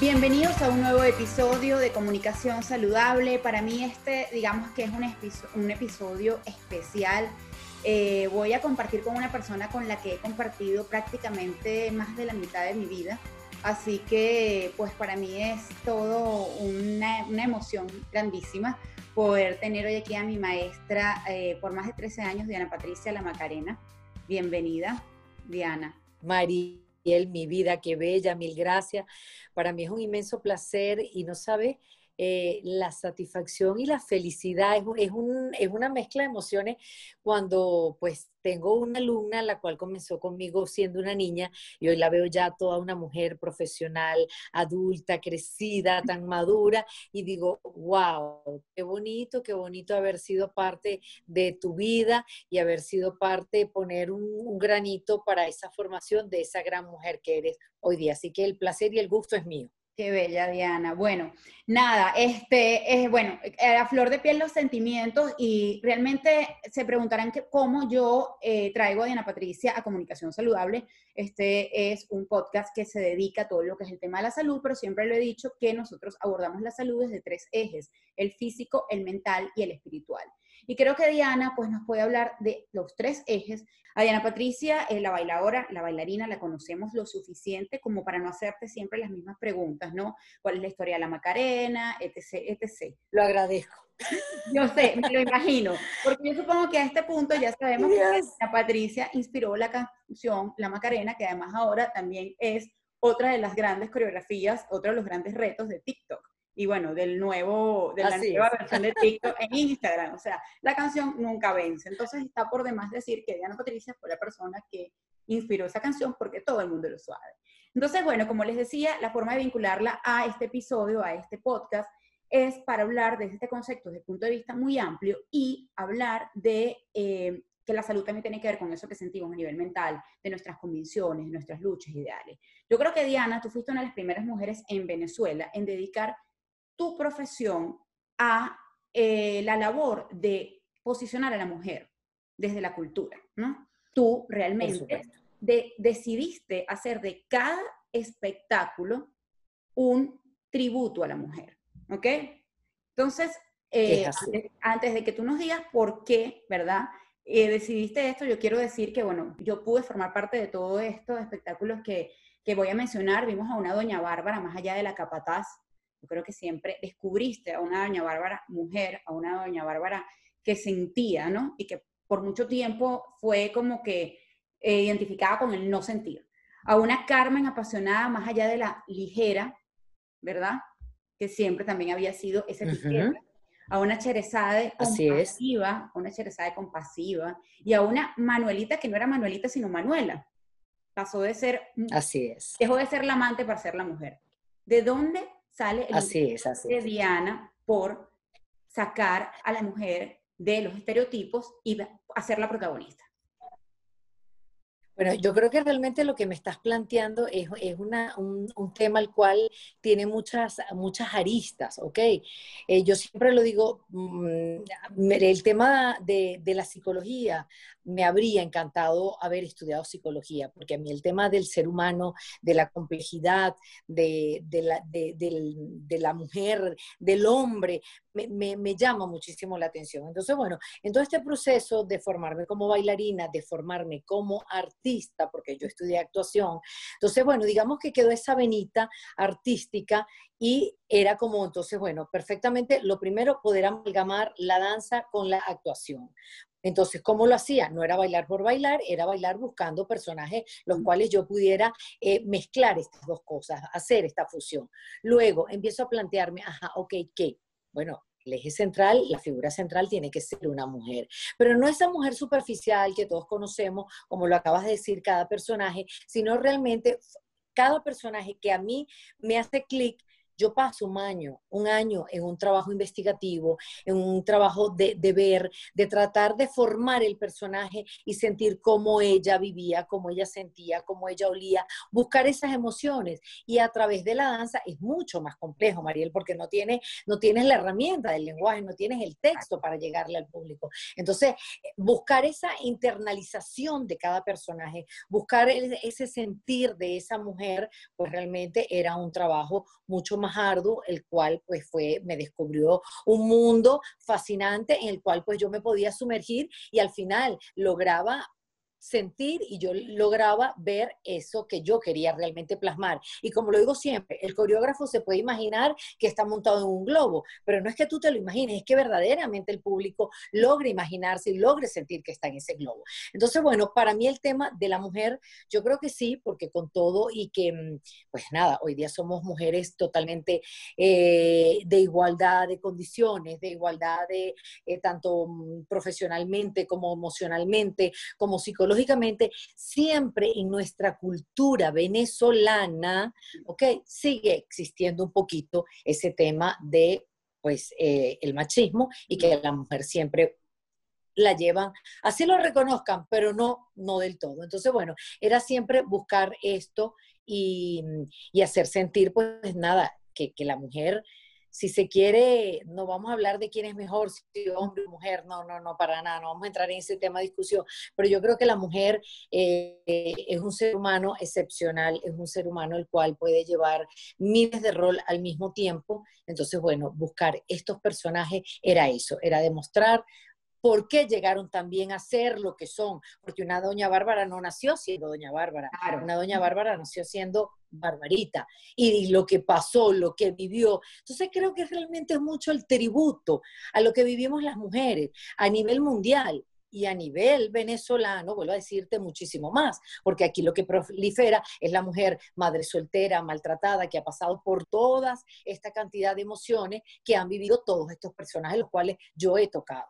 Bienvenidos a un nuevo episodio de Comunicación Saludable. Para mí este, digamos que es un, episodio especial. Eh, voy a compartir con una persona con la que he compartido prácticamente más de la mitad de mi vida. Así que pues para mí es todo una, una emoción grandísima poder tener hoy aquí a mi maestra eh, por más de 13 años, Diana Patricia La Macarena. Bienvenida, Diana. María mi vida, qué bella, mil gracias. Para mí es un inmenso placer y no sabe eh, la satisfacción y la felicidad es, es, un, es, una mezcla de emociones cuando pues tengo una alumna la cual comenzó conmigo siendo una niña y hoy la veo ya toda una mujer profesional, adulta, crecida, tan madura y digo, wow, qué bonito, qué bonito haber sido parte de tu vida y haber sido parte, poner un, un granito para esa formación de esa gran mujer que eres hoy día. Así que el placer y el gusto es mío. Qué bella, Diana. Bueno, nada, este, es bueno, a flor de piel los sentimientos y realmente se preguntarán que, cómo yo eh, traigo a Diana Patricia a Comunicación Saludable. Este es un podcast que se dedica a todo lo que es el tema de la salud, pero siempre lo he dicho que nosotros abordamos la salud desde tres ejes, el físico, el mental y el espiritual. Y creo que Diana pues nos puede hablar de los tres ejes. A Diana Patricia, eh, la bailadora, la bailarina, la conocemos lo suficiente como para no hacerte siempre las mismas preguntas, ¿no? ¿Cuál es la historia de la Macarena, etc., etc.? Lo agradezco. Yo sé, me lo imagino, porque yo supongo que a este punto ya sabemos que Diana Patricia inspiró la canción La Macarena, que además ahora también es otra de las grandes coreografías, otro de los grandes retos de TikTok y bueno, del nuevo, de la nueva versión de TikTok en Instagram. O sea, la canción nunca vence. Entonces está por demás decir que Diana Patricia fue la persona que inspiró esa canción porque todo el mundo lo sabe. Entonces, bueno, como les decía, la forma de vincularla a este episodio, a este podcast, es para hablar de este concepto desde el punto de vista muy amplio y hablar de eh, que la salud también tiene que ver con eso que sentimos a nivel mental, de nuestras convicciones, de nuestras luchas ideales. Yo creo que Diana, tú fuiste una de las primeras mujeres en Venezuela en dedicar tu profesión a eh, la labor de posicionar a la mujer desde la cultura, ¿no? Tú realmente decidiste hacer de cada espectáculo un tributo a la mujer, ¿ok? Entonces, eh, antes, de que tú nos digas por qué, ¿verdad? Eh, decidiste esto, yo quiero decir que, bueno, yo pude formar parte de todos estos espectáculos que, que voy a mencionar. Vimos a una doña Bárbara, más allá de la capataz, yo creo que siempre descubriste a una doña Bárbara mujer, a una doña Bárbara que sentía, ¿no? Y que por mucho tiempo fue como que eh, identificada con el no sentir. A una Carmen apasionada más allá de la ligera, ¿verdad? Que siempre también había sido ese uh A una Cherezade compasiva, a una Cherezade compasiva, y a una Manuelita que no era Manuelita, sino Manuela. Pasó de ser... Así es. Dejó de ser la amante para ser la mujer. ¿De dónde sale el así es, así de Diana por sacar a la mujer de los estereotipos y hacerla protagonista. Bueno, yo creo que realmente lo que me estás planteando es, es una, un, un, tema al cual tiene muchas, muchas aristas, ¿ok? Eh, yo siempre lo digo, mmm, el tema de, de, la psicología me habría encantado haber estudiado psicología, porque a mí el tema del ser humano, de la complejidad, de, de, la, de la, mujer, del hombre, me, me, me, llama muchísimo la atención. Entonces, bueno, en todo este proceso de formarme como bailarina, de formarme como artista, porque yo estudié actuación, entonces, bueno, digamos que quedó esa venita artística y era como, entonces, bueno, perfectamente, lo primero, poder amalgamar la danza con la actuación. Entonces, ¿cómo lo hacía? No era bailar por bailar, era bailar buscando personajes los cuales yo pudiera eh, mezclar estas dos cosas, hacer esta fusión. Luego empiezo a plantearme, ajá, ok, ¿qué? Bueno, el eje central, la figura central tiene que ser una mujer, pero no esa mujer superficial que todos conocemos, como lo acabas de decir, cada personaje, sino realmente cada personaje que a mí me hace clic yo paso un año, un año en un trabajo investigativo, en un trabajo de, de ver, de tratar de formar el personaje y sentir cómo ella vivía, cómo ella sentía, cómo ella olía, buscar esas emociones. Y a través de la danza es mucho más complejo, Mariel, porque no, tiene, no tienes la herramienta del lenguaje, no tienes el texto para llegarle al público. Entonces, buscar esa internalización de cada personaje, buscar ese sentir de esa mujer, pues realmente era un trabajo mucho más arduo, el cual pues fue, me descubrió un mundo fascinante en el cual pues yo me podía sumergir y al final lograba sentir y yo lograba ver eso que yo quería realmente plasmar. Y como lo digo siempre, el coreógrafo se puede imaginar que está montado en un globo, pero no es que tú te lo imagines, es que verdaderamente el público logre imaginarse y logre sentir que está en ese globo. Entonces, bueno, para mí el tema de la mujer, yo creo que sí, porque con todo y que, mm, pues nada, hoy día somos mujeres totalmente eh, de igualdad de condiciones, de igualdad de eh, tanto mm, profesionalmente como emocionalmente, como psicológicamente lógicamente, siempre en nuestra cultura venezolana, ¿ok? Sigue existiendo un poquito ese tema de, pues, eh, el machismo y que la mujer siempre la llevan, así lo reconozcan, pero no, no del todo. Entonces, bueno, era siempre buscar esto y, hacer sentir, pues nada, que la mujer si se quiere, no vamos a hablar de quién es mejor, si hombre o mujer, no, no, no, para nada, no vamos a entrar en ese tema de discusión, pero yo creo que la mujer eh, es un ser humano excepcional, es un ser humano el cual puede llevar miles de rol al mismo tiempo, entonces, bueno, buscar estos personajes era eso, era demostrar por qué llegaron también a ser lo que son, porque una doña Bárbara no nació siendo doña Bárbara, una doña Bárbara nació siendo Barbarita, y lo que pasó, lo que vivió. Entonces creo que realmente es mucho el tributo a lo que vivimos las mujeres a nivel mundial y a nivel venezolano, vuelvo a decirte muchísimo más, porque aquí lo que prolifera es la mujer madre soltera, maltratada, que ha pasado por todas esta cantidad de emociones que han vivido todos estos personajes, los cuales yo he tocado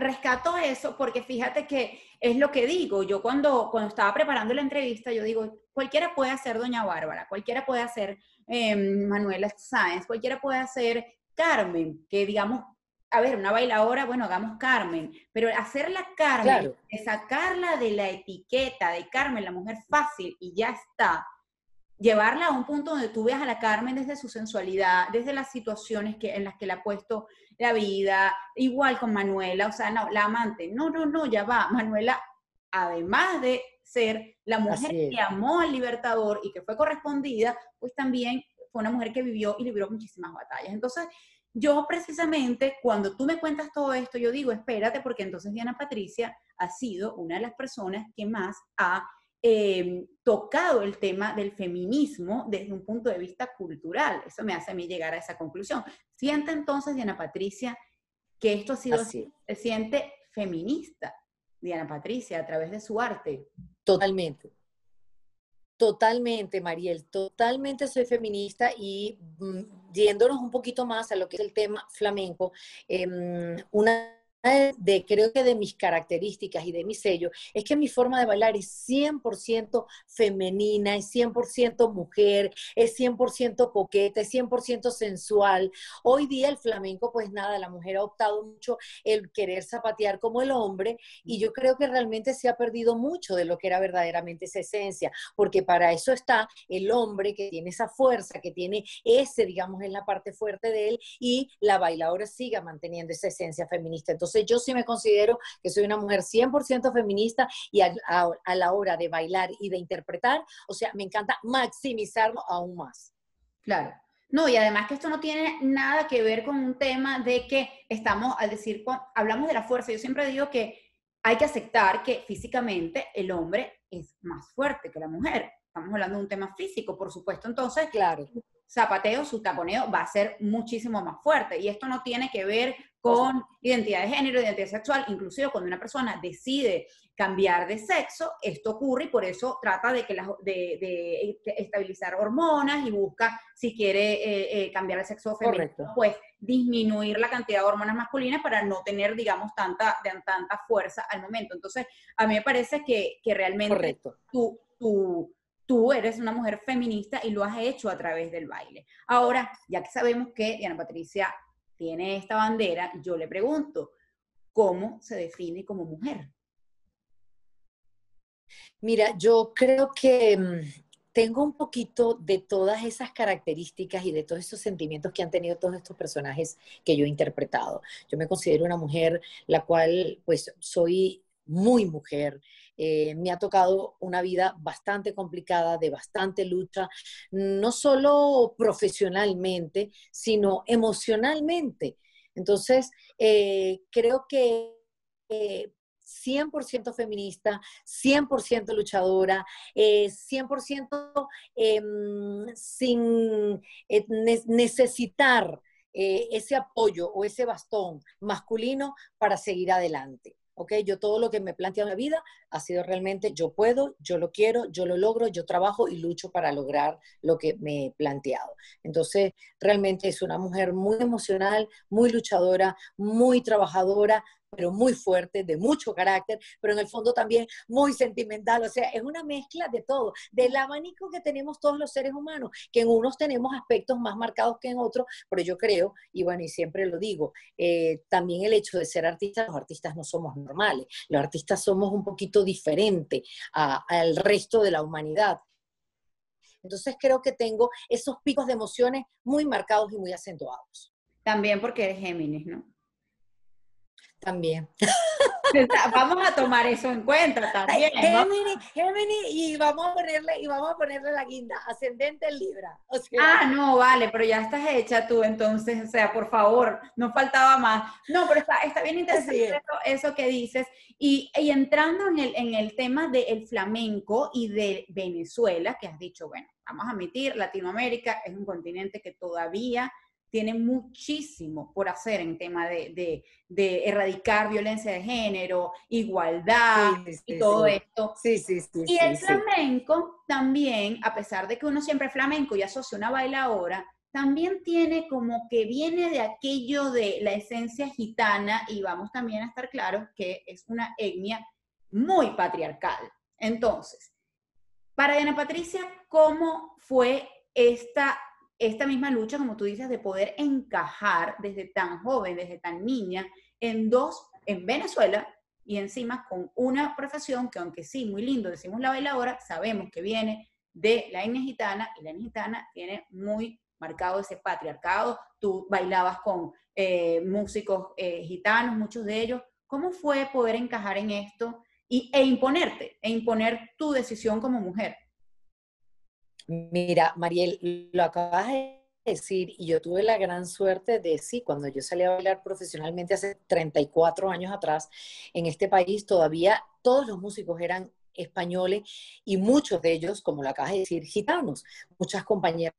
rescato eso porque fíjate que es lo que digo. Yo cuando, cuando estaba preparando la entrevista, yo digo, cualquiera puede hacer Doña Bárbara, cualquiera puede hacer em, Manuela Sáenz, cualquiera puede hacer Carmen, que digamos, a ver, una bailadora, bueno, hagamos Carmen, pero hacerla Carmen, sacarla de la etiqueta de Carmen, la mujer fácil, y ya está, llevarla a un punto donde tú veas a la Carmen desde su sensualidad, desde las situaciones que, en las que le ha puesto la vida, igual con Manuela, o sea, no, la amante, no, no, no, ya va, Manuela, además de ser la mujer que amó al libertador y que fue correspondida, pues también fue una mujer que vivió y libró muchísimas batallas. Entonces, yo precisamente, cuando tú me cuentas todo esto, yo digo, espérate, porque entonces Diana Patricia ha sido una de las personas que más ha eh, tocado el tema del feminismo desde un punto de vista cultural. Eso me hace a mí llegar a esa conclusión. Siente entonces, Diana Patricia, que esto ha sido, se siente feminista, Diana Patricia, a través de su arte. Totalmente. Totalmente, Mariel, totalmente soy feminista y mm, yéndonos un poquito más a lo que es el tema flamenco, em, una de creo que de mis características y de mi sello es que mi forma de bailar es 100% femenina, es 100% mujer, es 100% coqueta, es 100% sensual. Hoy día el flamenco, pues nada, la mujer ha optado mucho el querer zapatear como el hombre y yo creo que realmente se ha perdido mucho de lo que era verdaderamente esa esencia, porque para eso está el hombre que tiene esa fuerza, que tiene ese, digamos, en la parte fuerte de él y la bailadora siga manteniendo esa esencia feminista. Entonces, entonces yo sí me considero que soy una mujer 100% feminista y a, la hora de bailar y de interpretar, o sea, me encanta maximizarlo aún más. Claro. No, y además que esto no tiene nada que ver con un tema de que estamos, al decir, hablamos de la fuerza, yo siempre digo que hay que aceptar que físicamente el hombre es más fuerte que la mujer. Estamos hablando de un tema físico, por supuesto. Entonces, claro. Zapateo, su taponeo va a ser muchísimo más fuerte. Y esto no tiene que ver con identidad de género, identidad sexual, inclusive cuando una persona decide cambiar de sexo, esto ocurre y por eso trata de, que de, estabilizar hormonas y busca, si quiere eh, eh, cambiar de sexo femenino, pues disminuir la cantidad de hormonas masculinas para no tener, digamos, tanta, de, tanta fuerza al momento. Entonces, a mí me parece que, realmente tu, tu tú eres una mujer feminista y lo has hecho a través del baile. Ahora, ya que sabemos que Diana Patricia tiene esta bandera, yo le pregunto, ¿cómo se define como mujer? Mira, yo creo que mm, tengo un poquito de todas esas características y de todos esos sentimientos que han tenido todos estos personajes que yo he interpretado. Yo me considero una mujer la cual, pues, soy muy mujer. Eh, me ha tocado una vida bastante complicada, de bastante lucha, no solo profesionalmente, sino emocionalmente. Entonces, eh, creo que eh, 100% feminista, 100% luchadora, 100% eh, em, sin eh, necesitar ese apoyo o ese bastón masculino para seguir adelante. ¿Ok? Yo todo lo que me he planteado en la vida ha sido realmente yo puedo, yo lo quiero, yo lo logro, yo trabajo y lucho para lograr lo que me he planteado. Entonces, realmente es una mujer muy emocional, muy luchadora, muy trabajadora, pero muy fuerte, de mucho carácter, pero en el fondo también muy sentimental. O sea, es una mezcla de todo, del abanico que tenemos todos los seres humanos, que en unos tenemos aspectos más marcados que en otros, pero yo creo, y bueno, y siempre lo digo, eh, también el hecho de ser artistas, los artistas no somos normales, los artistas somos un poquito diferentes al resto de la humanidad. Entonces creo que tengo esos picos de emociones muy marcados y muy acentuados. También porque eres Géminis, ¿no? También. Vamos a tomar eso en cuenta también. Gemini, Gemini, y vamos a ponerle, y vamos a ponerle la guinda, ascendente en Libra. ah, no, vale, pero ya estás hecha tú, entonces, o sea, por favor, no faltaba más. No, pero está, está bien interesante eso, que dices. Y, y, entrando en el, en el tema del flamenco y de Venezuela, que has dicho, bueno, vamos a admitir, Latinoamérica es un continente que todavía tiene muchísimo por hacer en tema de, erradicar violencia de género, igualdad y todo esto. Sí, sí, sí. Y el flamenco también, a pesar de que uno siempre es flamenco y asocia una bailadora, también tiene como que viene de aquello de la esencia gitana y vamos también a estar claros que es una etnia muy patriarcal. Entonces, para Diana Patricia, ¿cómo fue esta esta misma lucha, como tú dices, de poder encajar desde tan joven, desde tan niña, en dos, en Venezuela y encima con una profesión que aunque sí, muy lindo, decimos la bailadora, sabemos que viene de la etnia gitana y la etnia gitana tiene muy marcado ese patriarcado. Tú bailabas con eh, músicos eh, gitanos, muchos de ellos. ¿Cómo fue poder encajar en esto y, e imponerte, e imponer tu decisión como mujer? Mira, Mariel, lo acabas de decir y yo tuve la gran suerte de, sí, cuando yo salí a bailar profesionalmente hace 34 años atrás, en este país todavía todos los músicos eran españoles y muchos de ellos, como lo acabas de decir, gitanos. Muchas compañeras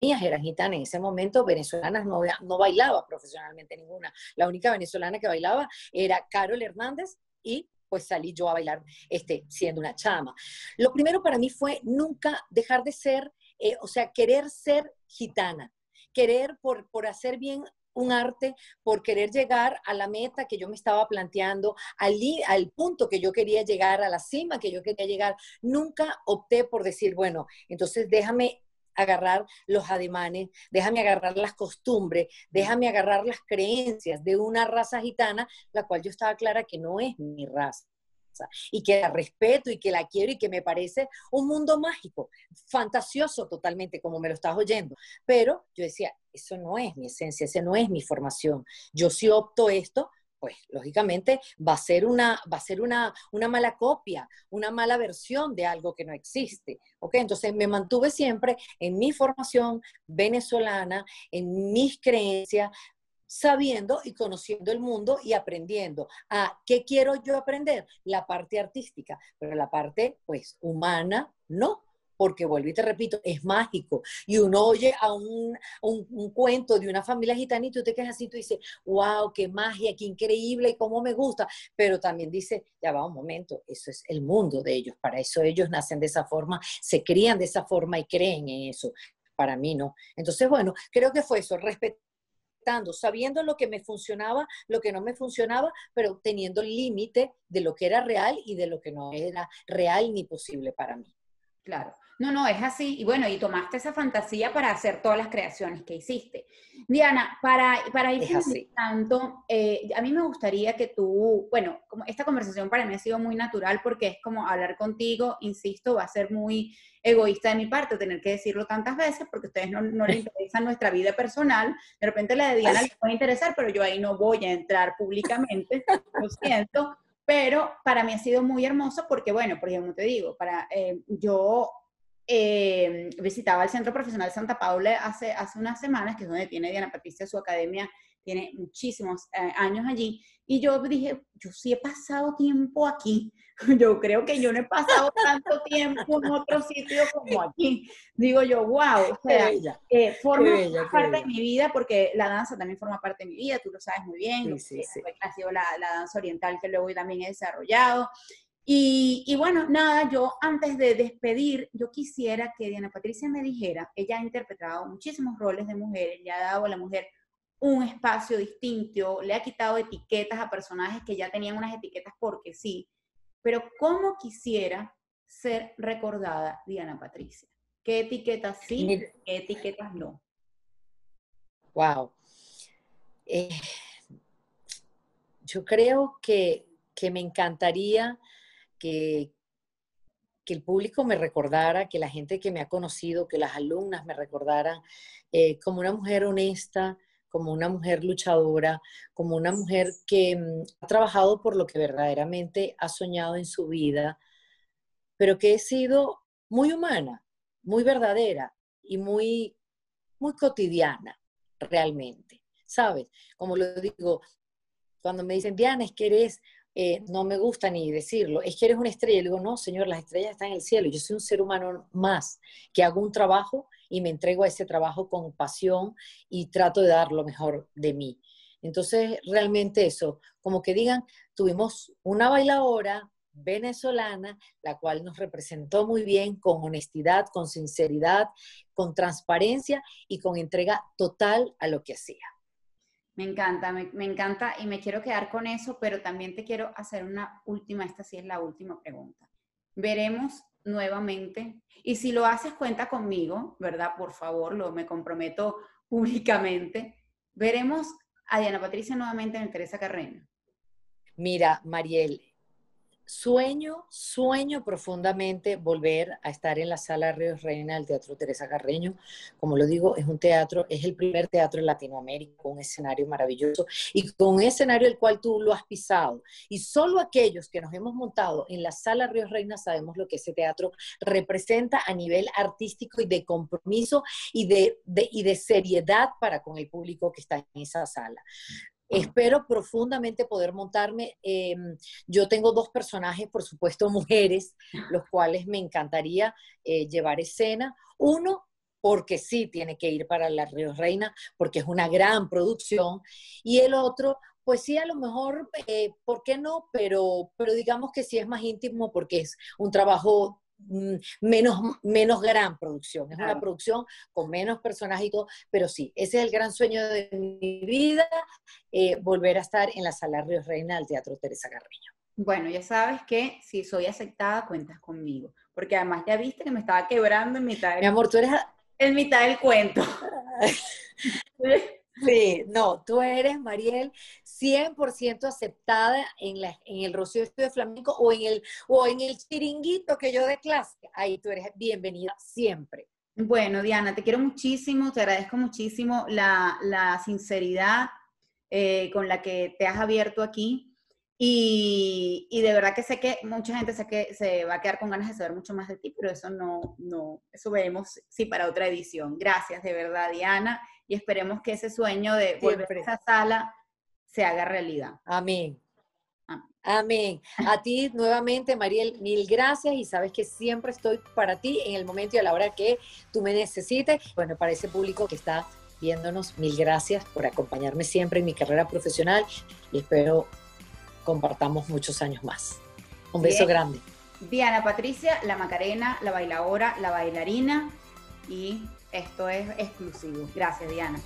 mías eran gitanas. En ese momento, venezolanas no, no bailaba profesionalmente ninguna. La única venezolana que bailaba era Carol Hernández y pues salí yo a bailar este, siendo una chama. Lo primero para mí fue nunca dejar de ser, eh, o sea, querer ser gitana, querer por, por hacer bien un arte por querer llegar a la meta que yo me estaba planteando, al, al punto que yo quería llegar, a la cima que yo quería llegar. Nunca opté por decir, bueno, entonces déjame agarrar los ademanes, déjame agarrar las costumbres, déjame agarrar las creencias de una raza gitana, la cual yo estaba clara que no es mi raza y que la respeto y que la quiero y que me parece un mundo mágico, fantasioso totalmente como me lo estás oyendo. Pero yo decía, eso no es mi esencia, esa no es mi formación. Yo sí opto esto pues lógicamente va a ser una, va a ser una, una mala copia, una mala versión de algo que no existe. ¿ok? Entonces me mantuve siempre en mi formación venezolana, en mis creencias, sabiendo y conociendo el mundo y aprendiendo. ¿A qué quiero yo aprender? La parte artística, pero la parte, pues, humana, no porque vuelvo y te repito, es mágico. Y uno oye a un, un, cuento de una familia gitana y tú te quedas así, tú dices, wow, qué magia, qué increíble, cómo me gusta. Pero también dice, ya va un momento, eso es el mundo de ellos, para eso ellos nacen de esa forma, se crían de esa forma y creen en eso. Para mí no. Entonces, bueno, creo que fue eso, respetando, sabiendo lo que me funcionaba, lo que no me funcionaba, pero teniendo el límite de lo que era real y de lo que no era real ni posible para mí. Claro. No, no, es así. Y bueno, y tomaste esa fantasía para hacer todas las creaciones que hiciste. Diana, para, para ir tanto, eh, a mí me gustaría que tú, bueno, como esta conversación para mí ha sido muy natural porque es como hablar contigo, insisto, va a ser muy egoísta de mi parte tener que decirlo tantas veces porque a ustedes no, no les interesa nuestra vida personal. De repente la de Diana les puede interesar, pero yo ahí no voy a entrar públicamente, lo siento. Pero para mí ha sido muy hermoso porque, bueno, por ejemplo, te digo, para, eh, yo eh, visitaba el Centro Profesional Santa Paula hace, hace unas semanas, que es donde tiene Diana Patricia su academia, tiene muchísimos eh, años allí, y yo dije, yo sí he pasado tiempo aquí, yo creo que yo no he pasado tanto tiempo en otro sitio como aquí. Digo yo, wow, o sea, eh, forma parte de mi vida, porque la danza también forma parte de mi vida, tú lo sabes muy bien, sí, sí, ha sido la, la, danza oriental que luego también he desarrollado, y, bueno, nada, yo antes de despedir, yo quisiera que Diana Patricia me dijera, ella ha interpretado muchísimos roles de mujeres, le ha dado a la mujer un espacio distinto, le ha quitado etiquetas a personajes que ya tenían unas etiquetas porque sí, pero ¿cómo quisiera ser recordada Diana Patricia? ¿Qué etiquetas sí, qué etiquetas no? Wow. Eh, yo creo que, que me encantaría que, que el público me recordara, que la gente que me ha conocido, que las alumnas me recordaran eh, como una mujer honesta, como una mujer luchadora, como una mujer que mm, ha trabajado por lo que verdaderamente ha soñado en su vida, pero que he sido muy humana, muy verdadera y muy, muy cotidiana realmente, ¿sabes? Como lo digo, cuando me dicen, Diana, es que eres eh, no me gusta ni decirlo, es que eres una estrella. Y digo, no, señor, las estrellas están en el cielo. Yo soy un ser humano más que hago un trabajo y me entrego a ese trabajo con pasión y trato de dar lo mejor de mí. Entonces, realmente eso, como que digan, tuvimos una bailadora venezolana, la cual nos representó muy bien con honestidad, con sinceridad, con transparencia y con entrega total a lo que hacía. Me encanta, me, encanta y me quiero quedar con eso, pero también te quiero hacer una última, esta sí es la última pregunta. Veremos nuevamente, y si lo haces cuenta conmigo, ¿verdad? Por favor, lo me comprometo públicamente. Veremos a Diana Patricia nuevamente en Teresa Carrena. Mira, Mariel, Sueño, sueño profundamente volver a estar en la sala Ríos Reina del Teatro Teresa Carreño. Como lo digo, es un teatro, es el primer teatro en Latinoamérica con un escenario maravilloso y con un escenario el cual tú lo has pisado. Y solo aquellos que nos hemos montado en la sala Ríos Reina sabemos lo que ese teatro representa a nivel artístico y de compromiso y de, y de seriedad para con el público que está en esa sala. Espero profundamente poder montarme. Em, yo tengo dos personajes, por supuesto, mujeres, los cuales me encantaría eh, llevar escena. Uno, porque sí tiene que ir para la Río Reina, porque es una gran producción. Y el otro, pues sí, a lo mejor, eh, ¿por qué no? Pero, pero digamos que sí es más íntimo porque es un trabajo menos, menos gran producción. Es una producción con menos personajes y todo, pero sí, ese es el gran sueño de mi vida, eh, volver a estar en la Sala Ríos Reina del Teatro Teresa Carreño. Bueno, ya sabes que si soy aceptada, cuentas conmigo, porque además ya viste que me estaba quebrando en mitad Mi amor, tú eres... En mitad del cuento. Sí, no, tú eres, Mariel, 100% aceptada en, la, en el Rocío de Flamenco o en, el, o en el chiringuito que yo de clase. Ahí tú eres bienvenida siempre. Bueno, Diana, te quiero muchísimo, te agradezco muchísimo la, sinceridad eh, con la que te has abierto aquí. Y, y, de verdad que sé que mucha gente sé que se va a quedar con ganas de saber mucho más de ti, pero eso no, no, eso veremos sí para otra edición. Gracias de verdad, Diana y esperemos que ese sueño de volver a esa sala se haga realidad. Amén. Amén. A ti nuevamente, Mariel, mil gracias y sabes que siempre estoy para ti en el momento y a la hora que tú me necesites. Bueno, para ese público que está viéndonos, mil gracias por acompañarme siempre en mi carrera profesional y espero compartamos muchos años más. Un beso grande. Diana Patricia, la Macarena, la bailadora, la bailarina y esto es exclusivo. Gracias, Diana.